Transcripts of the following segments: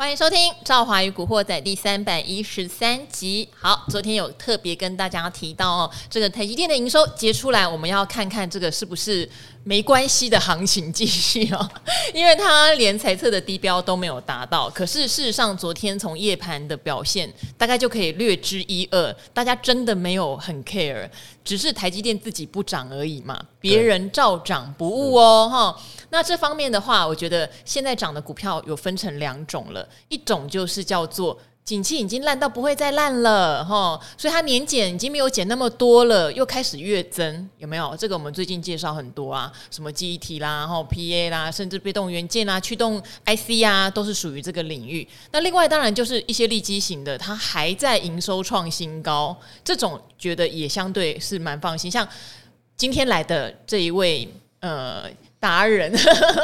欢迎收听《赵华与古惑仔》第三百一十三集。好，昨天有特别跟大家提到哦，这个台积电的营收结出来，我们要看看这个是不是没关系的行情继续哦，因为它连财测的低标都没有达到。可是事实上，昨天从夜盘的表现，大概就可以略知一二。大家真的没有很 care，只是台积电自己不涨而已嘛，别人照涨不误哦，哈。那这方面的话，我觉得现在涨的股票有分成两种了，一种就是叫做景气已经烂到不会再烂了哈，所以它年减已经没有减那么多了，又开始月增，有没有？这个我们最近介绍很多啊，什么记忆体啦，然后 PA 啦，甚至被动元件啦、驱动 IC 啊，都是属于这个领域。那另外当然就是一些利基型的，它还在营收创新高，这种觉得也相对是蛮放心。像今天来的这一位呃。达人，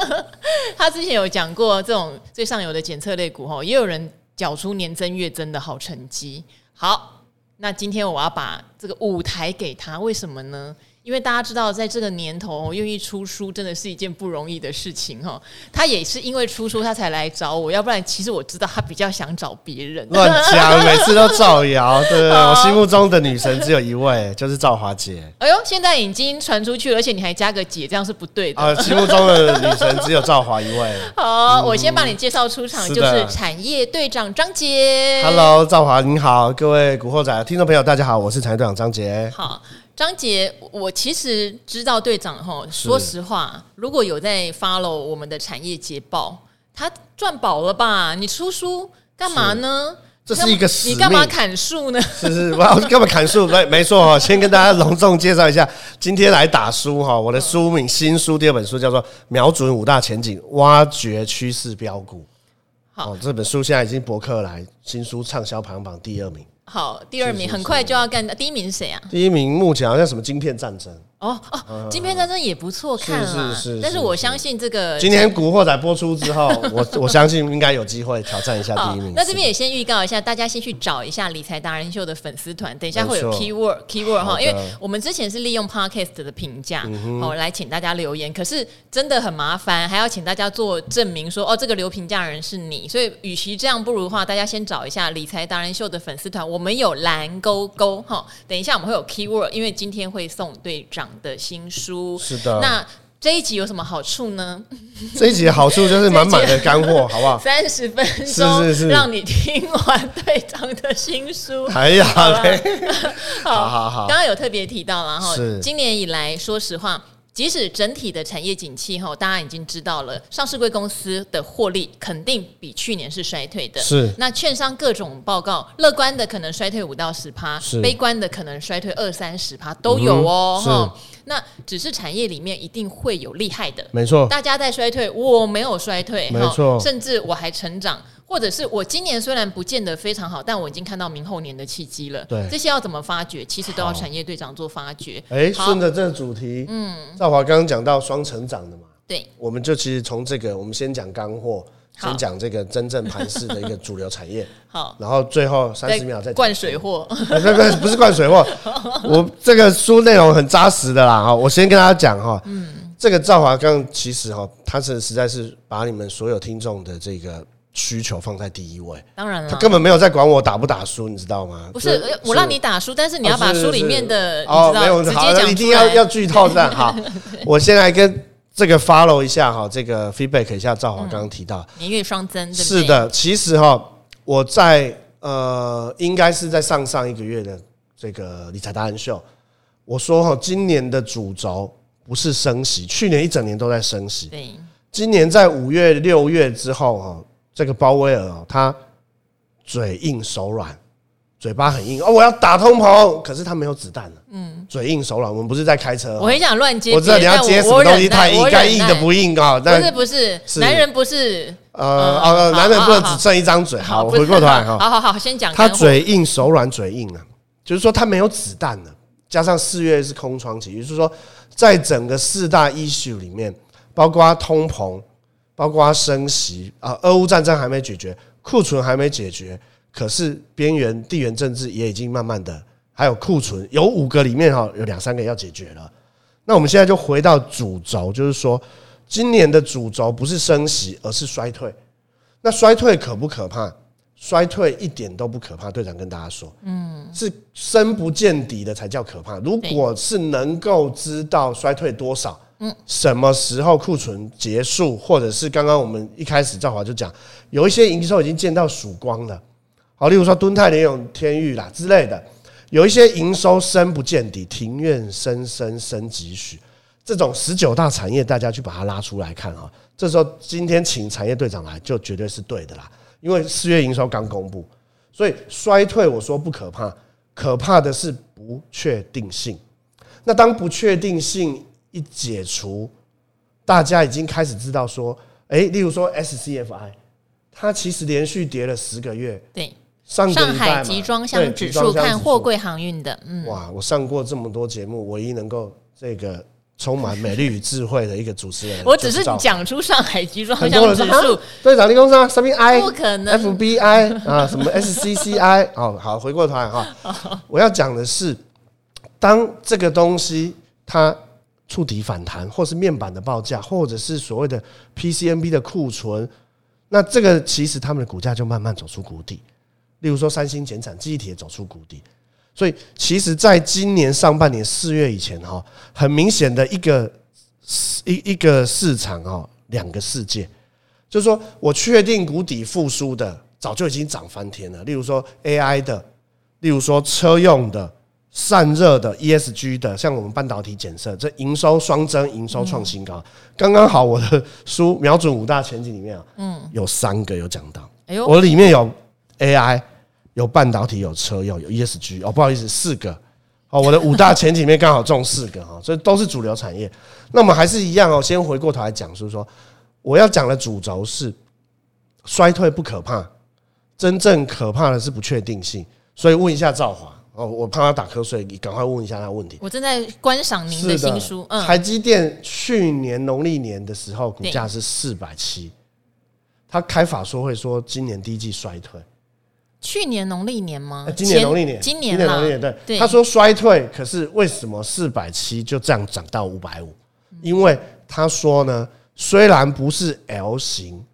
他之前有讲过这种最上游的检测类股，也有人缴出年增月增的好成绩。好，那今天我要把这个舞台给他，为什么呢？因为大家知道，在这个年头愿意出书，真的是一件不容易的事情哈。他也是因为出书，他才来找我，要不然其实我知道他比较想找别人。乱讲，每次都造谣。对，我心目中的女神只有一位，就是赵华姐。哎呦，现在已经传出去了，而且你还加个姐，这样是不对的。啊，心目中的女神只有赵华一位。好，我先帮你介绍出场，就是产业队长张杰。Hello，赵华你好，各位古惑仔听众朋友，大家好，我是产业队长张杰。好。张杰，我其实知道队长哈。说实话，如果有在 follow 我们的产业捷报，他赚饱了吧？你出书干嘛呢？这是一个。你干嘛砍树呢？是是，我干嘛砍树？没 没错哈。先跟大家隆重介绍一下，今天来打书哈。我的书名新书第二本书叫做《瞄准五大前景，挖掘趋势标股》。好，这本书现在已经博客来新书畅销排行榜第二名。好，第二名很快就要干，第一名是谁啊？第一名目前好像什么晶片战争。哦哦，金片战争也不错看啊，是是是。但是我相信这个今天古惑仔播出之后，我我相信应该有机会挑战一下第一名。那这边也先预告一下，大家先去找一下理财达人秀的粉丝团，等一下会有 keyword keyword 哈，因为我们之前是利用 podcast 的评价哦来请大家留言，可是真的很麻烦，还要请大家做证明说哦这个留评价人是你，所以与其这样，不如的话大家先找一下理财达人秀的粉丝团，我们有蓝勾勾哈，等一下我们会有 keyword，因为今天会送队长的新书是的，那这一集有什么好处呢？这一集的好处就是满满的干货，好不好？三十分钟，是是是，让你听完队长的新书。哎呀，好好好，刚刚有特别提到了，然后今年以来，说实话。即使整体的产业景气哈，大家已经知道了，上市柜公司的获利肯定比去年是衰退的。是，那券商各种报告，乐观的可能衰退五到十趴，悲观的可能衰退二三十趴都有哦。哈，那只是产业里面一定会有厉害的，没错。大家在衰退，我没有衰退，没错，甚至我还成长。或者是我今年虽然不见得非常好，但我已经看到明后年的契机了。对，这些要怎么发掘？其实都要产业队长做发掘。哎，顺着这个主题，嗯，赵华刚刚讲到双成长的嘛，对，我们就其实从这个，我们先讲干货，先讲这个真正盘势的一个主流产业。好，然后最后三十秒再灌水货。不不不是灌水货，我这个书内容很扎实的啦。哈，我先跟大家讲哈，嗯，这个赵华刚其实哈，他是实在是把你们所有听众的这个。需求放在第一位，当然了，他根本没有在管我打不打书，你知道吗？不是，我让你打书，但是你要把书里面的哦，没有，好，一定要要剧透这样。好，我先来跟这个 follow 一下哈，这个 feedback 一下。赵华刚刚提到年月双增，是的，其实哈，我在呃，应该是在上上一个月的这个理财达人秀，我说哈，今年的主轴不是升息，去年一整年都在升息，对，今年在五月六月之后哈。这个鲍威尔哦，他嘴硬手软，嘴巴很硬哦，我要打通膨，可是他没有子弹了。嗯，嘴硬手软，我们不是在开车。我很想乱接，我知道你要接什么东西太硬，该硬的不硬啊。不是不是，男人不是呃哦，男人不能只剩一张嘴。好，我回过头来哈。好好好，先讲。他嘴硬手软，嘴硬啊，就是说他没有子弹了。加上四月是空窗期，也就是说，在整个四大 issue 里面，包括通膨。包括升息啊，俄乌战争还没解决，库存还没解决，可是边缘地缘政治也已经慢慢的，还有库存有五个里面哈，有两三个要解决了。那我们现在就回到主轴，就是说今年的主轴不是升息，而是衰退。那衰退可不可怕？衰退一点都不可怕，队长跟大家说，嗯，是深不见底的才叫可怕。如果是能够知道衰退多少，什么时候库存结束，或者是刚刚我们一开始赵华就讲，有一些营收已经见到曙光了，好，例如说敦泰、联永、天域啦之类的，有一些营收深不见底，庭院深深深几许，这种十九大产业，大家去把它拉出来看哈。这时候今天请产业队长来，就绝对是对的啦。因为四月营收刚公布，所以衰退我说不可怕，可怕的是不确定性。那当不确定性一解除，大家已经开始知道说，哎，例如说 SCFI，它其实连续跌了十个月。对，上上海集装箱指数看货柜航运的，嗯，哇，我上过这么多节目，唯一能够这个。充满美丽与智慧的一个主持人，我只是讲出上海集装箱指数。队长，你公司什么 I？不可能。FBI 啊，什么 SCCI？哦，好，回过头来哈，我要讲的是，当这个东西它触底反弹，或是面板的报价，或者是所谓的 PCNB 的库存，那这个其实他们的股价就慢慢走出谷底。例如说，三星减产，记忆体也走出谷底。所以，其实，在今年上半年四月以前，哈，很明显的一个一一个市场，哈，两个世界，就是说我确定谷底复苏的，早就已经涨翻天了。例如说 AI 的，例如说车用的、散热的、ESG 的，像我们半导体检测，这营收双增，营收创新高。刚刚好，我的书 瞄准五大前景里面啊，嗯，有三个有讲到，哎呦，我里面有 AI。有半导体，有车用，有 ESG 哦，不好意思，四个哦，我的五大前景里面刚好中四个哈，所以都是主流产业。那我们还是一样哦，先回过头来讲，就是说我要讲的主轴是衰退不可怕，真正可怕的是不确定性。所以问一下赵华哦，我怕他打瞌睡，你赶快问一下他问题。我正在观赏您的新书。嗯，台积电去年农历年的时候股价是四百七，他开法说会说今年第一季衰退。去年农历年吗？今年农历年，今年农历年对。他说衰退，可是为什么四百七就这样涨到五百五？因为他说呢，虽然不是 L 型，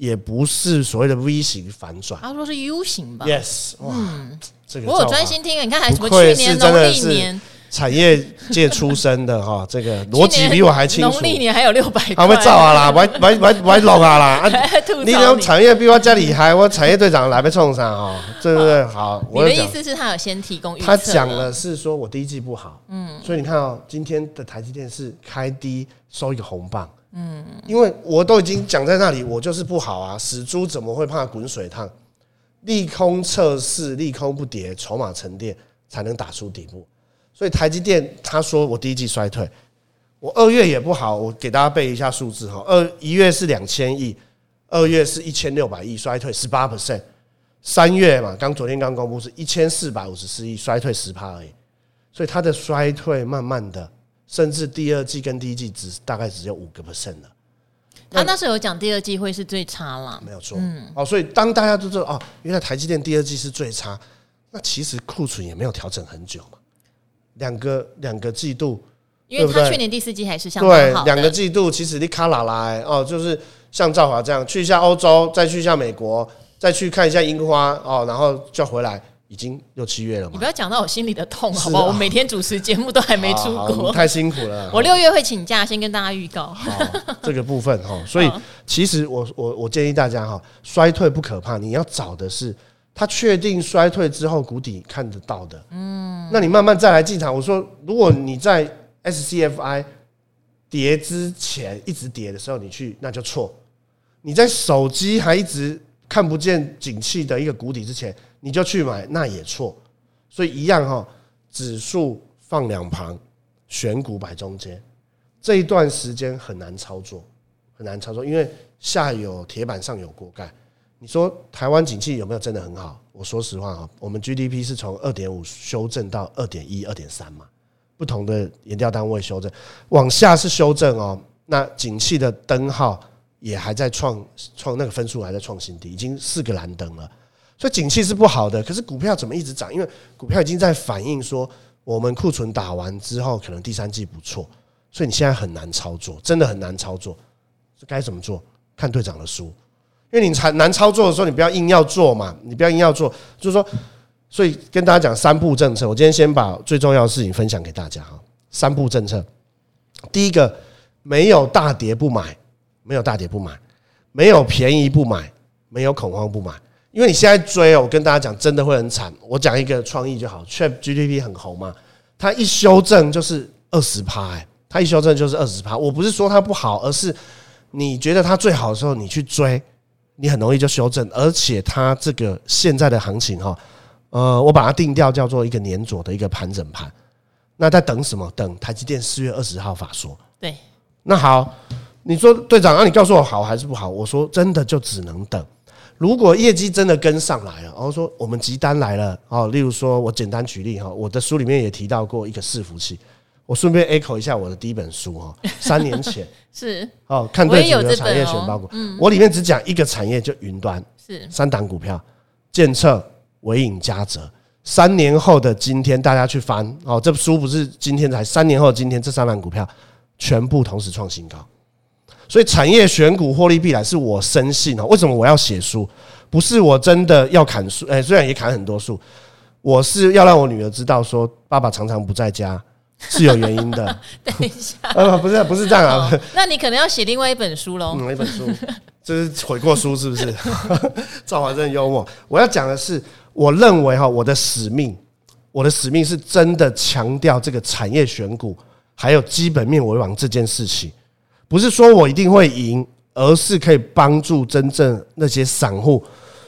也不是所谓的 V 型反转，他说是 U 型吧？Yes，哇，这个我有专心听，你看还什么去年农历年。产业界出身的哈，这个逻辑比我还清楚。农历年还有六百块，还会造啊啦，歪歪歪歪弄啊啦！你那种产业比我家里还，我产业队长来被冲上啊，对不对？好，我的意思是他有先提供预测？他讲了是说我第一季不好，嗯，所以你看哦，今天的台积电是开低收一个红棒，嗯，因为我都已经讲在那里，我就是不好啊，死猪怎么会怕滚水烫？利空测试，利空不跌，筹码沉淀才能打出底部。所以台积电他说我第一季衰退，我二月也不好，我给大家背一下数字哈，二一月是两千亿，二月是一千六百亿，衰退十八 percent，三月嘛，刚昨天刚公布是一千四百五十四亿，衰退十趴而已，所以它的衰退慢慢的，甚至第二季跟第一季只大概只有五个 percent 了。他那时候有讲第二季会是最差了，没有错，嗯，哦，所以当大家都知道哦，原来台积电第二季是最差，那其实库存也没有调整很久嘛。两个两个季度，因为他去年第四季还是相当好。对，两个季度其实你卡拉来哦，就是像赵华这样去一下欧洲，再去一下美国，再去看一下樱花哦，然后就回来，已经六七月了嘛。你不要讲到我心里的痛，好不好？我每天主持节目都还没出国，太辛苦了。我六月会请假，先跟大家预告。好，这个部分哈，所以其实我我我建议大家哈，衰退不可怕，你要找的是。他确定衰退之后谷底看得到的，嗯，那你慢慢再来进场。我说，如果你在 SCFI 跌之前一直跌的时候你去，那就错。你在手机还一直看不见景气的一个谷底之前，你就去买，那也错。所以一样哈，指数放两旁，选股摆中间。这一段时间很难操作，很难操作，因为下有铁板，上有锅盖。你说台湾景气有没有真的很好？我说实话啊，我们 GDP 是从二点五修正到二点一、二点三嘛，不同的研调单位修正，往下是修正哦。那景气的灯号也还在创创那个分数还在创新低，已经四个蓝灯了，所以景气是不好的。可是股票怎么一直涨？因为股票已经在反映说，我们库存打完之后，可能第三季不错，所以你现在很难操作，真的很难操作。这该怎么做？看队长的书。因为你才难操作的时候，你不要硬要做嘛，你不要硬要做，就是说，所以跟大家讲三步政策。我今天先把最重要的事情分享给大家哈。三步政策，第一个，没有大跌不买，没有大跌不买，没有便宜不买，没有恐慌不买。因为你现在追哦，我跟大家讲，真的会很惨。我讲一个创意就好，ChatGPT 很红嘛，它一修正就是二十趴，哎，它一修正就是二十趴。我不是说它不好，而是你觉得它最好的时候，你去追。你很容易就修正，而且它这个现在的行情哈，呃，我把它定调叫做一个年左的一个盘整盘。那在等什么？等台积电四月二十号法说。对。那好，你说队长，那你告诉我好还是不好？我说真的就只能等。如果业绩真的跟上来了，然后说我们急单来了哦，例如说我简单举例哈，我的书里面也提到过一个伺服器。我顺便 echo 一下我的第一本书哈，三年前。是。哦，看对主流产业选包股，我里面只讲一个产业，就云端。是。三档股票，建策、伟影、嘉泽。三年后的今天，大家去翻哦，这书不是今天才，三年后的今天，这三档股票全部同时创新高。所以产业选股获利必然，是我深信哦。为什么我要写书？不是我真的要砍树，哎，虽然也砍很多树，我是要让我女儿知道，说爸爸常常不在家。是有原因的。等一下，呃，不是，不是这样啊。那你可能要写另外一本书喽。嗯，一本书，这是悔过书，是不是？赵华真幽默。我要讲的是，我认为哈，我的使命，我的使命是真的强调这个产业选股，还有基本面为王这件事情。不是说我一定会赢，而是可以帮助真正那些散户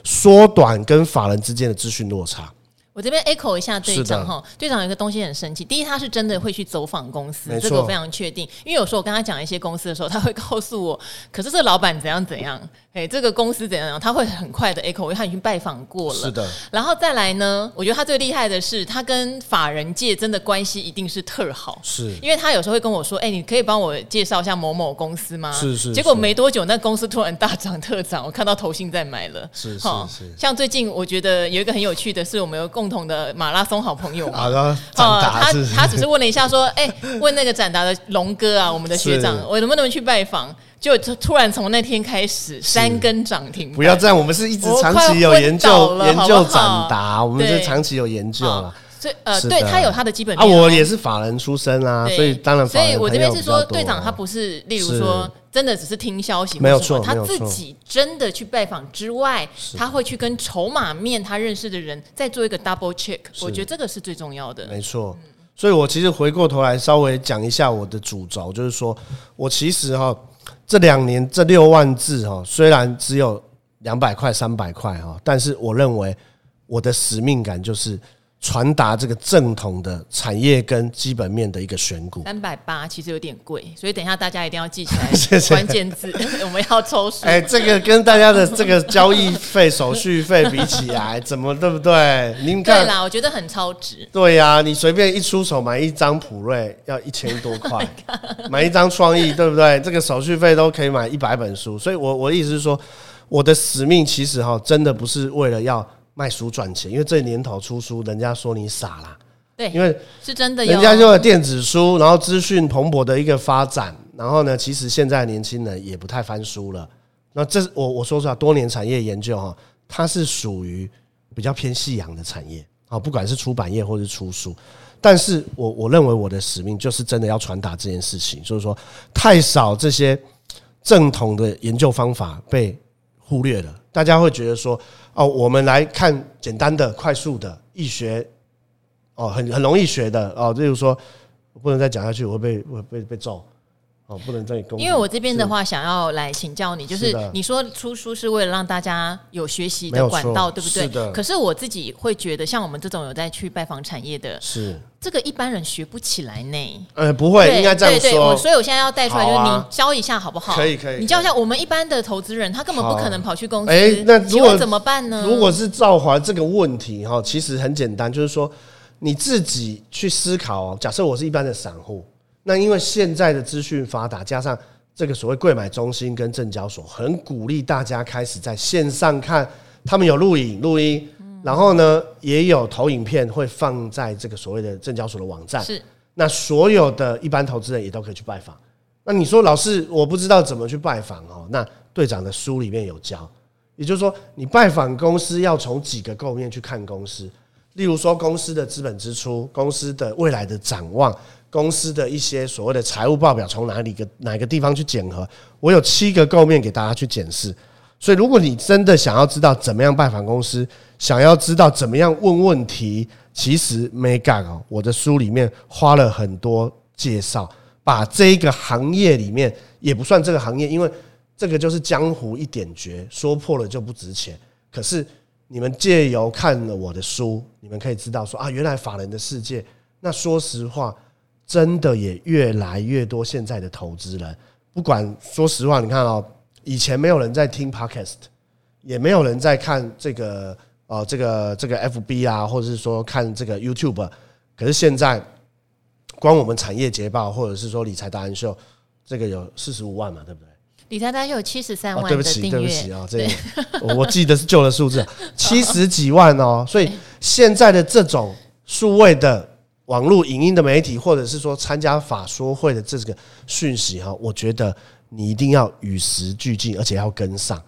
缩短跟法人之间的资讯落差。我这边 echo 一下队长哈，队长有一个东西很神奇。第一，他是真的会去走访公司，这个我非常确定。因为有时候我跟他讲一些公司的时候，他会告诉我，可是这个老板怎样怎样，哎，这个公司怎样怎样，他会很快的 echo，因为他已经拜访过了。是的。然后再来呢，我觉得他最厉害的是，他跟法人界真的关系一定是特好。是。因为他有时候会跟我说，哎，你可以帮我介绍一下某某公司吗？是是。结果没多久，那公司突然大涨特涨，我看到投信在买了。是是是。像最近我觉得有一个很有趣的是，我们有共同的马拉。松好朋友嘛，好的，他他只是问了一下，说，哎，问那个展达的龙哥啊，我们的学长，我能不能去拜访？就突然从那天开始，三根涨停。不要这样，我们是一直长期有研究研究展达，我们是长期有研究了。所以呃，对他有他的基本啊，我也是法人出身啊，所以当然，所以我这边是说，队长他不是，例如说。真的只是听消息，没有错。他自己真的去拜访之外，他会去跟筹码面他认识的人再做一个 double check。我觉得这个是最重要的。没错，所以我其实回过头来稍微讲一下我的主轴，就是说我其实哈这两年这六万字哈，虽然只有两百块、三百块哈，但是我认为我的使命感就是。传达这个正统的产业跟基本面的一个选股，三百八其实有点贵，所以等一下大家一定要记起来 关键字，我们要抽数。哎，这个跟大家的 这个交易费、手续费比起来，怎么对不对？您看，对啦，我觉得很超值。对呀、啊，你随便一出手买一张普瑞要一千多块，买一张创意对不对？这个手续费都可以买一百本书，所以我我的意思是说，我的使命其实哈，真的不是为了要。卖书赚钱，因为这年头出书，人家说你傻啦。对，因为是真的，人家用了电子书，然后资讯蓬勃的一个发展，然后呢，其实现在年轻人也不太翻书了。那这我我说实话，多年产业研究哈，它是属于比较偏夕阳的产业啊，不管是出版业或是出书，但是我我认为我的使命就是真的要传达这件事情，就是说太少这些正统的研究方法被忽略了，大家会觉得说。哦，我们来看简单的、快速的易学，哦，很很容易学的哦。例如说，不能再讲下去，我会被我会被被揍。哦，不能再公。因为我这边的话，想要来请教你，就是你说出书是为了让大家有学习的管道，对不对？是的。可是我自己会觉得，像我们这种有在去拜访产业的，是这个一般人学不起来呢。呃，不会，应该这样说。对对，所以我现在要带出来，就是你教一下好不好？可以可以。你教一下我们一般的投资人，他根本不可能跑去公司。哎，那如果怎么办呢？如果是赵华这个问题哈，其实很简单，就是说你自己去思考。假设我是一般的散户。那因为现在的资讯发达，加上这个所谓柜买中心跟证交所，很鼓励大家开始在线上看，他们有录影录音，然后呢也有投影片会放在这个所谓的证交所的网站。是，那所有的一般投资人也都可以去拜访。那你说老师，我不知道怎么去拜访哦。那队长的书里面有教，也就是说，你拜访公司要从几个构面去看公司，例如说公司的资本支出、公司的未来的展望、公司的一些所谓的财务报表从哪里个哪个地方去检核，我有七个构面给大家去检视。所以，如果你真的想要知道怎么样拜访公司，想要知道怎么样问问题，其实没干哦。我的书里面花了很多介绍，把这一个行业里面也不算这个行业，因为这个就是江湖一点绝，说破了就不值钱。可是你们借由看了我的书，你们可以知道说啊，原来法人的世界。那说实话，真的也越来越多现在的投资人，不管说实话，你看哦。以前没有人在听 Podcast，也没有人在看这个呃这个这个 FB 啊，或者是说看这个 YouTube。可是现在，光我们产业捷报，或者是说理财达人秀，这个有四十五万嘛，对不对？理财达人秀有七十三万。对不起，对不起啊，这个我记得是旧的数字，七十几万哦。所以现在的这种数位的网络影音的媒体，或者是说参加法说会的这个讯息哈，我觉得。你一定要与时俱进，而且要跟上，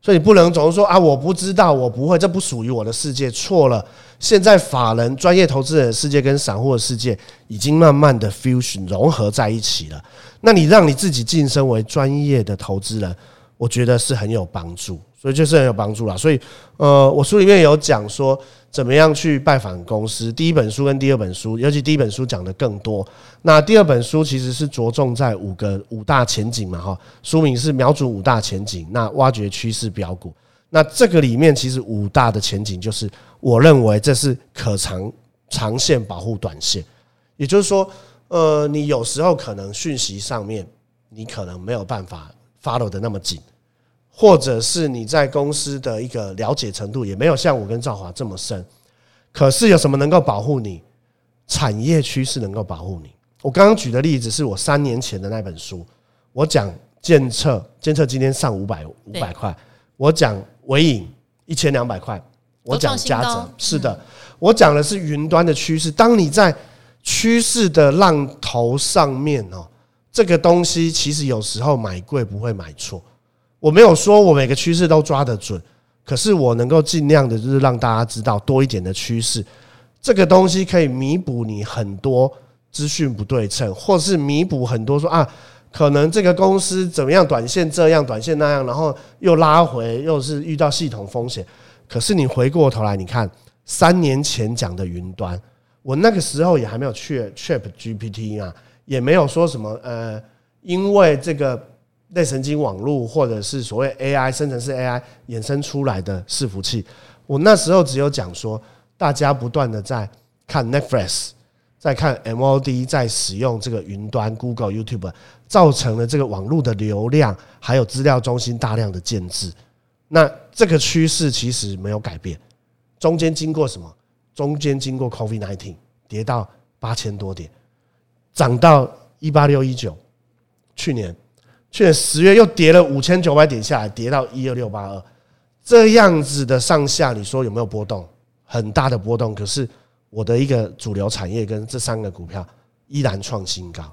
所以你不能总是说啊，我不知道，我不会，这不属于我的世界，错了。现在法人、专业投资人的世界跟散户的世界已经慢慢的 fusion 融合在一起了。那你让你自己晋升为专业的投资人，我觉得是很有帮助。所以就是很有帮助啦。所以，呃，我书里面有讲说怎么样去拜访公司。第一本书跟第二本书，尤其第一本书讲的更多。那第二本书其实是着重在五个五大前景嘛，哈。书名是瞄准五大前景，那挖掘趋势标股。那这个里面其实五大的前景，就是我认为这是可长长线保护短线。也就是说，呃，你有时候可能讯息上面你可能没有办法 follow 的那么紧。或者是你在公司的一个了解程度也没有像我跟赵华这么深，可是有什么能够保护你？产业趋势能够保护你。我刚刚举的例子是我三年前的那本书，我讲监测，监测今天上五百五百块，我讲微影一千两百块，我讲嘉泽，是的，我讲的是云端的趋势。当你在趋势的浪头上面哦，这个东西其实有时候买贵不会买错。我没有说我每个趋势都抓得准，可是我能够尽量的，就是让大家知道多一点的趋势，这个东西可以弥补你很多资讯不对称，或是弥补很多说啊，可能这个公司怎么样，短线这样，短线那样，然后又拉回，又是遇到系统风险。可是你回过头来，你看三年前讲的云端，我那个时候也还没有去 ChatGPT 啊，也没有说什么呃，因为这个。类神经网络，或者是所谓 AI 生成式 AI 衍生出来的伺服器，我那时候只有讲说，大家不断的在看 Netflix，在看 MOD，在使用这个云端 Google、YouTube，造成了这个网络的流量还有资料中心大量的建置。那这个趋势其实没有改变，中间经过什么？中间经过 COVID-19 跌到八千多点，涨到一八六一九，去年。去年十月又跌了五千九百点下来，跌到一二六八二，这样子的上下，你说有没有波动？很大的波动。可是我的一个主流产业跟这三个股票依然创新高，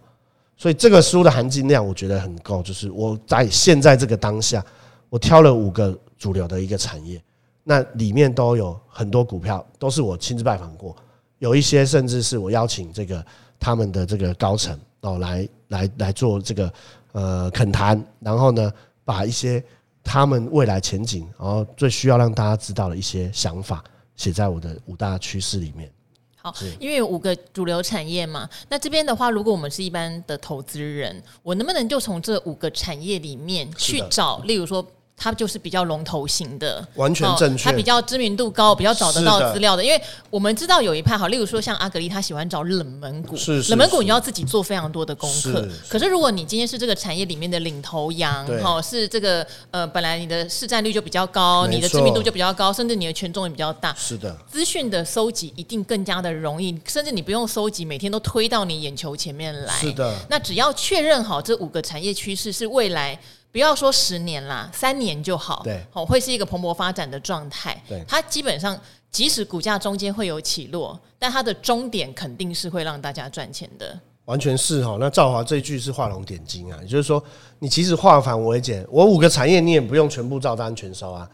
所以这个书的含金量我觉得很够。就是我在现在这个当下，我挑了五个主流的一个产业，那里面都有很多股票都是我亲自拜访过，有一些甚至是我邀请这个他们的这个高层哦来来来做这个。呃，恳谈，然后呢，把一些他们未来前景，然后最需要让大家知道的一些想法，写在我的五大趋势里面。好，因为有五个主流产业嘛，那这边的话，如果我们是一般的投资人，我能不能就从这五个产业里面去找，例如说？它就是比较龙头型的，完全正确。它比较知名度高，比较找得到资料的。因为我们知道有一派好，例如说像阿格力，他喜欢找冷门股。是是是，冷门股你要自己做非常多的功课。可是如果你今天是这个产业里面的领头羊，哈，是这个呃，本来你的市占率就比较高，你的知名度就比较高，甚至你的权重也比较大。是的，资讯的搜集一定更加的容易，甚至你不用搜集，每天都推到你眼球前面来。是的，那只要确认好这五个产业趋势是未来。不要说十年啦，三年就好。对，好，会是一个蓬勃发展的状态。对，它基本上即使股价中间会有起落，但它的终点肯定是会让大家赚钱的。完全是哈，那赵华这句是画龙点睛啊，也就是说，你其实化繁为简，我五个产业你也不用全部照单全收啊。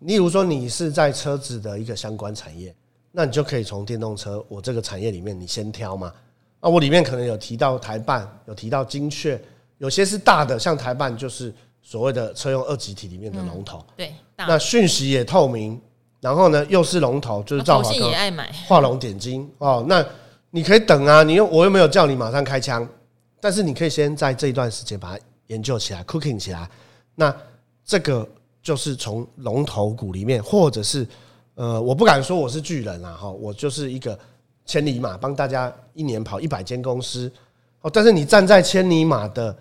例如说你是在车子的一个相关产业，那你就可以从电动车我这个产业里面你先挑嘛。啊，我里面可能有提到台办，有提到精确，有些是大的，像台办就是所谓的车用二级体里面的龙头。嗯、对，那讯息也透明，然后呢又是龙头，就是兆华也爱买画龙点睛哦。那你可以等啊，你又我又没有叫你马上开枪，但是你可以先在这一段时间把它研究起来，cooking 起来。那这个就是从龙头股里面，或者是呃，我不敢说我是巨人啊，哈，我就是一个。千里马帮大家一年跑一百间公司，哦，但是你站在千里马的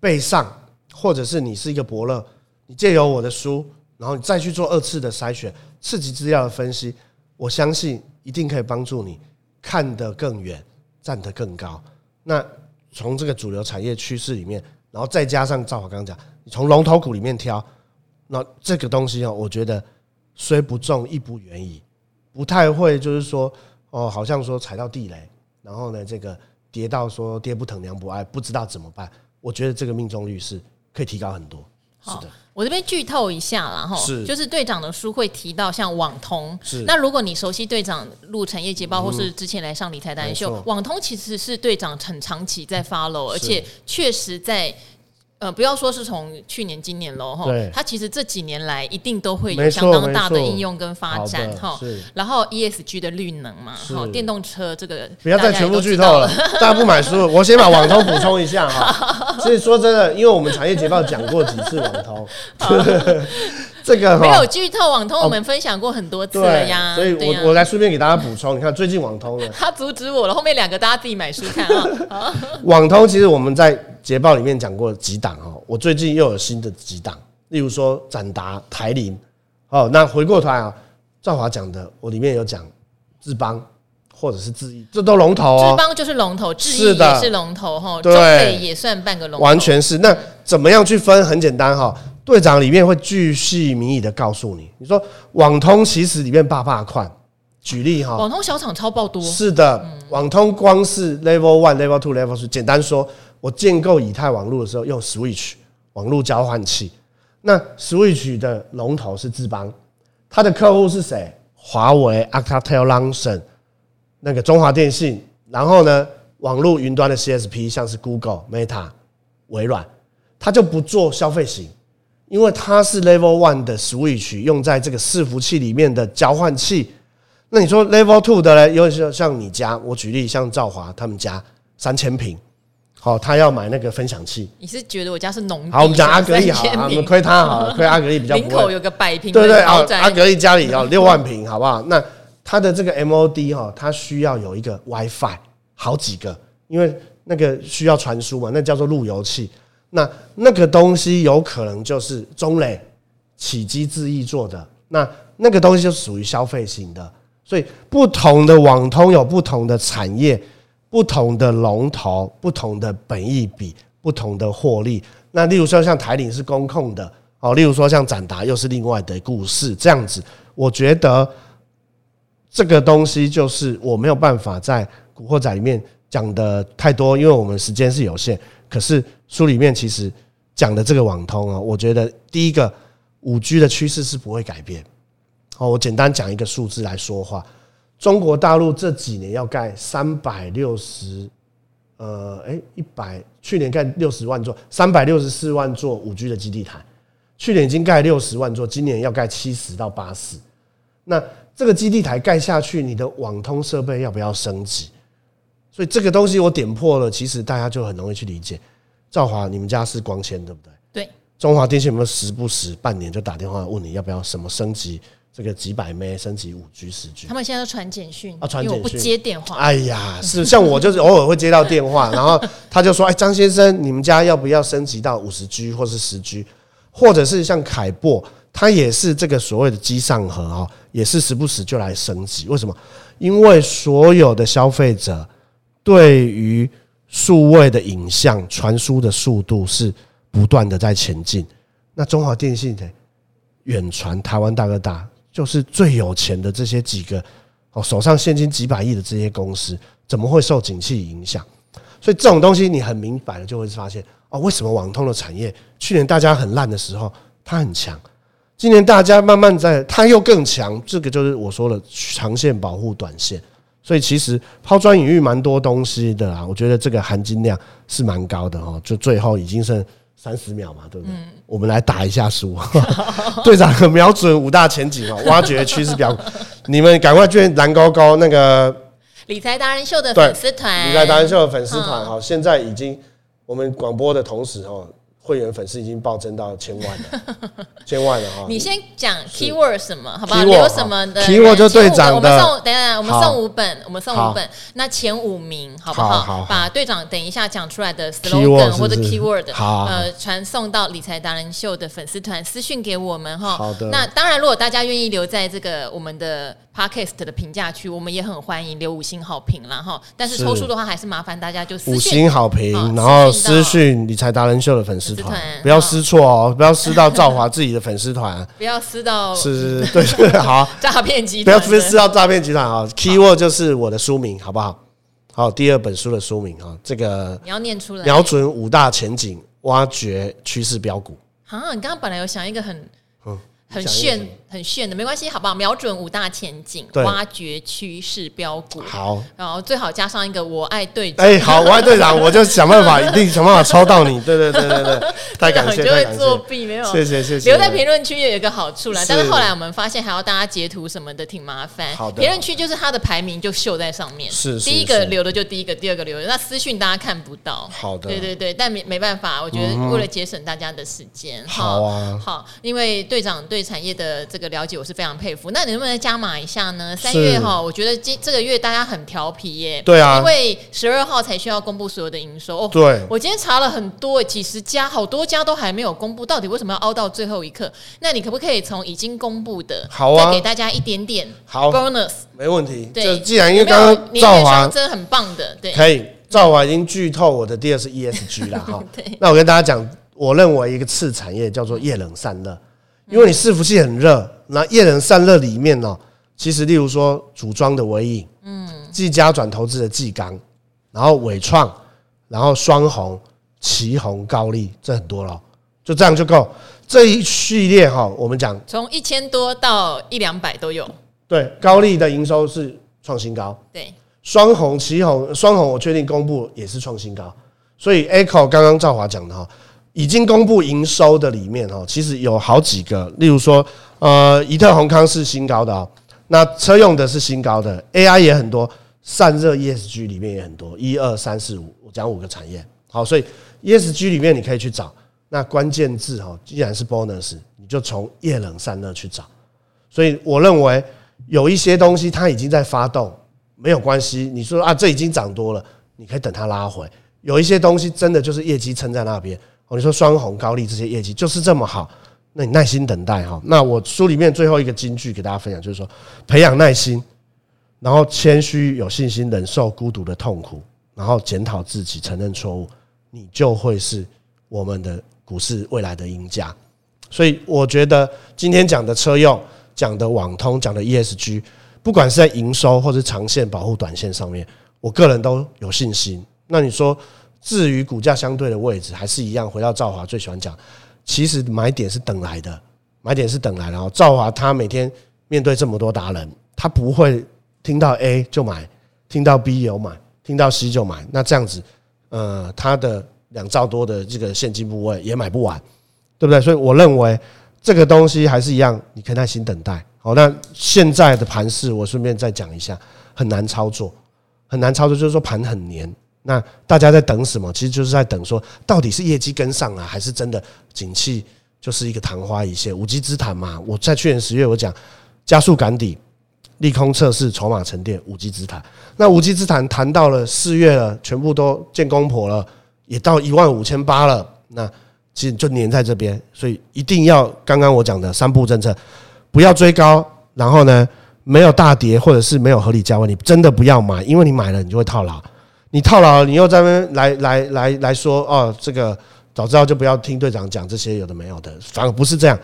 背上，或者是你是一个伯乐，你借由我的书，然后你再去做二次的筛选、次级资料的分析，我相信一定可以帮助你看得更远，站得更高。那从这个主流产业趋势里面，然后再加上赵华刚讲，你从龙头股里面挑，那这个东西啊，我觉得虽不重亦不远矣，不太会就是说。哦，好像说踩到地雷，然后呢，这个跌到说爹不疼娘不爱，不知道怎么办。我觉得这个命中率是可以提高很多。是的，我这边剧透一下啦，哈，是。就是队长的书会提到像网通，是。那如果你熟悉队长录产业捷报，或是之前来上理财达人秀，网通其实是队长很长期在 follow，而且确实在。呃，不要说是从去年、今年喽，哈，它其实这几年来一定都会有相当大的应用跟发展，哈。然后 ESG 的绿能嘛，哈，电动车这个不要再全部剧透了，大家不买书，我先把网通补充一下哈。所以说真的，因为我们产业捷报讲过几次网通。这个没有剧透网通，我们分享过很多次了呀。所以我我来顺便给大家补充，你看最近网通了，他阻止我了。后面两个大家自己买书看啊。网通其实我们在捷报里面讲过几档哦，我最近又有新的几档，例如说展达、台林。哦，那回过头来啊，兆华讲的，我里面有讲智邦或者是智毅，这都龙头哦。智邦就是龙头，智毅也是龙头哈，中磊也算半个龙头，完全是。那怎么样去分？很简单哈。队长里面会巨细靡遗的告诉你，你说网通其实里面霸霸款，举例哈，网通小厂超爆多，是的，网通光是 level one、level two、level three，简单说，我建构以太网络的时候用 switch 网络交换器，那 switch 的龙头是智邦，它的客户是谁？华为、Alcatel、Lucent，那个中华电信，然后呢，网络云端的 CSP 像是 Google、Meta、微软，它就不做消费型。因为它是 Level One 的 Switch 用在这个伺服器里面的交换器，那你说 Level Two 的呢？有点像你家，我举例像赵华他们家三千平，好，他要买那个分享器。你是觉得我家是农？好，我们讲阿格力好，我们亏他好，亏阿格力比较不会。林口有个百平，对对啊，阿格力家里要六万平，好不好？那它的这个 MOD 哈，它需要有一个 WiFi，好几个，因为那个需要传输嘛，那叫做路由器。那那个东西有可能就是中磊、启基、智易做的，那那个东西就属于消费型的，所以不同的网通有不同的产业、不同的龙头、不同的本益比、不同的获利。那例如说像台领是公控的哦，例如说像展达又是另外的故事，这样子，我觉得这个东西就是我没有办法在古惑仔里面讲的太多，因为我们时间是有限。可是书里面其实讲的这个网通啊，我觉得第一个五 G 的趋势是不会改变。好，我简单讲一个数字来说话，中国大陆这几年要盖三百六十，呃，诶，一百，去年盖六十万座，三百六十四万座五 G 的基地台，去年已经盖六十万座，今年要盖七十到八十。那这个基地台盖下去，你的网通设备要不要升级？所以这个东西我点破了，其实大家就很容易去理解。兆华，你们家是光纤对不对？对。中华电信有没有时不时半年就打电话问你要不要什么升级？这个几百 M 升级五 G 十 G？他们现在都传简讯啊，传简讯，不接电话。哎呀，是像我就是偶尔会接到电话，然后他就说：“哎，张先生，你们家要不要升级到五十 G 或是十 G？或者是像凯擘，他也是这个所谓的机上盒啊，也是时不时就来升级。为什么？因为所有的消费者。对于数位的影像传输的速度是不断的在前进，那中华电信的远传台湾大哥大就是最有钱的这些几个哦，手上现金几百亿的这些公司，怎么会受景气影响？所以这种东西你很明白的就会发现哦，为什么网通的产业去年大家很烂的时候它很强？今年大家慢慢在，它又更强，这个就是我说的长线保护短线。所以其实抛砖引玉蛮多东西的啊，我觉得这个含金量是蛮高的哦。就最后已经剩三十秒嘛，对不对？嗯、我们来打一下书。队长瞄准五大前景哦，挖掘趋势表，你们赶快捐蓝勾勾那个理财达人秀的粉丝团，理财达人秀的粉丝团哈，现在已经我们广播的同时哦。会员粉丝已经暴增到千万了，千万了哈！你先讲 keyword 什么，好不好？留什么的 keyword 就队长的。我们送，等等，我们送五本，我们送五本。那前五名好不好？把队长等一下讲出来的 slogan 或者 keyword，呃，传送到理财达人秀的粉丝团私讯给我们哈。好的。那当然，如果大家愿意留在这个我们的。Podcast 的评价区，我们也很欢迎留五星好评啦哈。但是抽书的话，还是麻烦大家就五星好评，然后私讯理财达人秀的粉丝团，不要私错哦，不要私到赵华自己的粉丝团，不要私到是是是对 好诈骗集团，不要私到诈骗集团啊。Keyword 就是我的书名，好不好？好，第二本书的书名啊，这个你要念出来，瞄准五大前景，挖掘趋势标股。啊，你刚刚本来有想一个很嗯。很炫，很炫的，没关系，好不好？瞄准五大前景，挖掘趋势标股。好，然后最好加上一个我爱队长。哎，好，我爱队长，我就想办法，一定想办法抽到你。对对对对对，太感谢，就会作弊，没有？谢谢谢谢。留在评论区也有一个好处啦，但是后来我们发现还要大家截图什么的，挺麻烦。好的。评论区就是它的排名就秀在上面，是第一个留的就第一个，第二个留的那私讯大家看不到。好的。对对对，但没没办法，我觉得为了节省大家的时间，好啊，好，因为队长对。产业的这个了解，我是非常佩服。那你能不能加码一下呢？三月哈，我觉得今这个月大家很调皮耶。对啊，因为十二号才需要公布所有的营收。哦，对，我今天查了很多，几十家，好多家都还没有公布，到底为什么要凹到最后一刻？那你可不可以从已经公布的，好啊，再给大家一点点好 bonus？没问题。对，既然因为刚刚赵华真的很棒的，对，可以。赵华已经剧透我的第二是 ESG 了哈。对，那我跟大家讲，我认为一个次产业叫做液冷散热。因为你伺服器很热，那液冷散热里面呢，其实例如说组装的微影，嗯，技嘉转投资的技刚，然后纬创，然后双红、旗红、高丽，这很多了，就这样就够。这一系列哈，我们讲从一千多到一两百都有。对，高丽的营收是创新高。对，双红、旗红、双红，我确定公布也是创新高。所以 Echo 刚刚赵华讲的哈。已经公布营收的里面哦，其实有好几个，例如说，呃，宜特宏康是新高的哦，那车用的是新高的，AI 也很多，散热 ESG 里面也很多，一二三四五，我讲五个产业，好，所以 ESG 里面你可以去找，那关键字哈，既然是 bonus，你就从液冷散热去找，所以我认为有一些东西它已经在发动，没有关系，你说啊，这已经涨多了，你可以等它拉回，有一些东西真的就是业绩撑在那边。你说双红、高利这些业绩就是这么好，那你耐心等待哈。那我书里面最后一个金句给大家分享，就是说培养耐心，然后谦虚、有信心，忍受孤独的痛苦，然后检讨自己，承认错误，你就会是我们的股市未来的赢家。所以我觉得今天讲的车用、讲的网通、讲的 ESG，不管是在营收或者长线保护短线上面，我个人都有信心。那你说？至于股价相对的位置，还是一样。回到赵华最喜欢讲，其实买点是等来的，买点是等来的。然后兆华他每天面对这么多达人，他不会听到 A 就买，听到 B 有买，听到 C 就买。那这样子，呃，他的两兆多的这个现金部位也买不完，对不对？所以我认为这个东西还是一样，你可以耐心等待。好，那现在的盘势，我顺便再讲一下，很难操作，很难操作，就是说盘很黏。那大家在等什么？其实就是在等说，到底是业绩跟上了，还是真的景气就是一个昙花一现？无稽之谈嘛！我在去年十月我讲加速赶底、利空测试、筹码沉淀，无稽之谈。那无稽之谈谈到了四月了，全部都见公婆了，也到一万五千八了。那其实就黏在这边，所以一定要刚刚我讲的三步政策，不要追高，然后呢，没有大跌或者是没有合理价位，你真的不要买，因为你买了你就会套牢。你套牢，你又在那边来来来来说哦，这个早知道就不要听队长讲这些有的没有的，反而不是这样，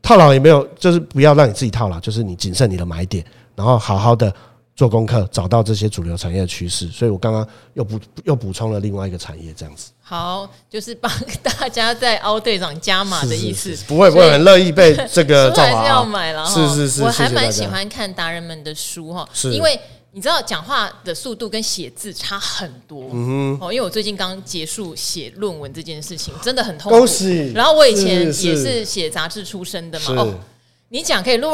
套牢也没有，就是不要让你自己套牢，就是你谨慎你的买点，然后好好的做功课，找到这些主流产业的趋势。所以我刚刚又补又补充了另外一个产业，这样子。好，就是帮大家在凹队长加码的意思。是是是不会不会，很乐意被这个还是要买了。是是是，我还蛮喜欢看达人们的书哈，因为。你知道讲话的速度跟写字差很多，嗯哼，哦，因为我最近刚结束写论文这件事情，真的很痛苦。恭喜！然后我以前也是写杂志出身的嘛，哦，你讲可以录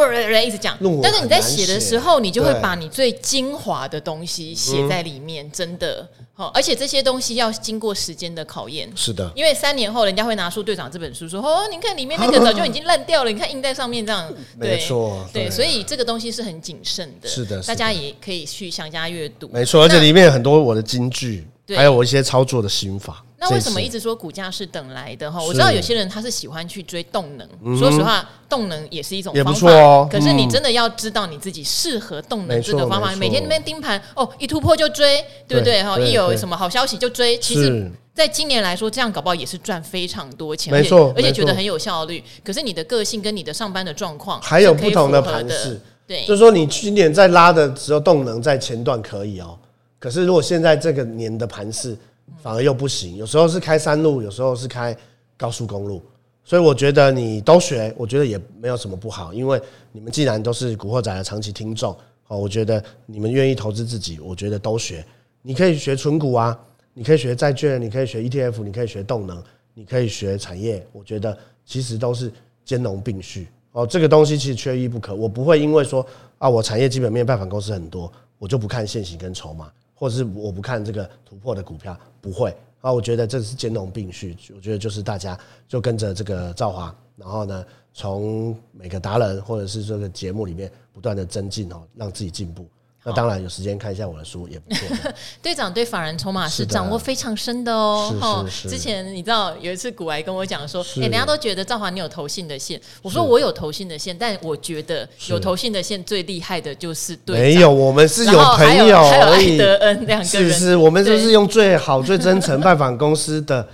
一直讲，但是你在写的时候，你就会把你最精华的东西写在里面，真的。好，而且这些东西要经过时间的考验。是的，因为三年后人家会拿出《队长》这本书，说：“哦，你看里面那个早就已经烂掉了，你看印在上面这样。”没错，对，所以这个东西是很谨慎的。是的，大家也可以去详加阅读。没错，而且里面有很多我的金句，还有我一些操作的心法。那为什么一直说股价是等来的哈？我知道有些人他是喜欢去追动能，说实话，动能也是一种方法哦。可是你真的要知道你自己适合动能这个方法，每天那边盯盘哦，一突破就追，对不对哈？一有什么好消息就追。其实，在今年来说，这样搞不好也是赚非常多钱，没错，而且觉得很有效率。可是你的个性跟你的上班的状况还有不同的盘势，对，就是说你今年在拉的时候，动能在前段可以哦。可是如果现在这个年的盘势，反而又不行，有时候是开山路，有时候是开高速公路，所以我觉得你都学，我觉得也没有什么不好，因为你们既然都是古惑仔的长期听众，哦，我觉得你们愿意投资自己，我觉得都学。你可以学存股啊，你可以学债券，你可以学 ETF，你可以学动能，你可以学产业，我觉得其实都是兼容并蓄哦。这个东西其实缺一不可，我不会因为说啊，我产业基本面拜访公司很多，我就不看现行跟筹码。或者是我不看这个突破的股票，不会啊。我觉得这是兼容并蓄。我觉得就是大家就跟着这个赵华，然后呢，从每个达人或者是这个节目里面不断的增进哦，让自己进步。那当然有时间看一下我的书也不错。队长对法人筹码是掌握非常深的哦。是是是。之前你知道有一次股癌跟我讲说，哎，人家都觉得赵华你有投信的线，我说我有投信的线，但我觉得有投信的线最厉害的就是队长。没有，我们是有朋友还有艾德恩两个人。是是，我们就是用最好、最真诚 拜访公司的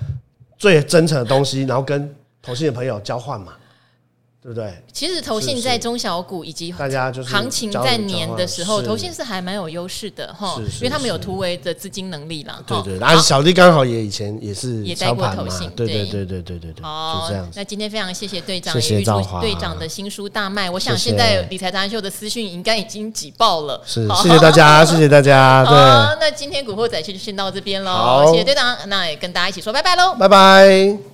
最真诚的东西，然后跟投信的朋友交换嘛。对不对？其实投信在中小股以及大家就是行情在年的时候，投信是还蛮有优势的哈，因为他们有突围的资金能力啦。对对，而且小弟刚好也以前也是也带过投信，对对对对对对对。好，就这样。那今天非常谢谢队长，也预祝队长的新书大卖。我想现在理财达人秀的私讯应该已经挤爆了。是，谢谢大家，谢谢大家。对，那今天古惑仔就先到这边喽。好，谢谢队长，那也跟大家一起说拜拜喽，拜拜。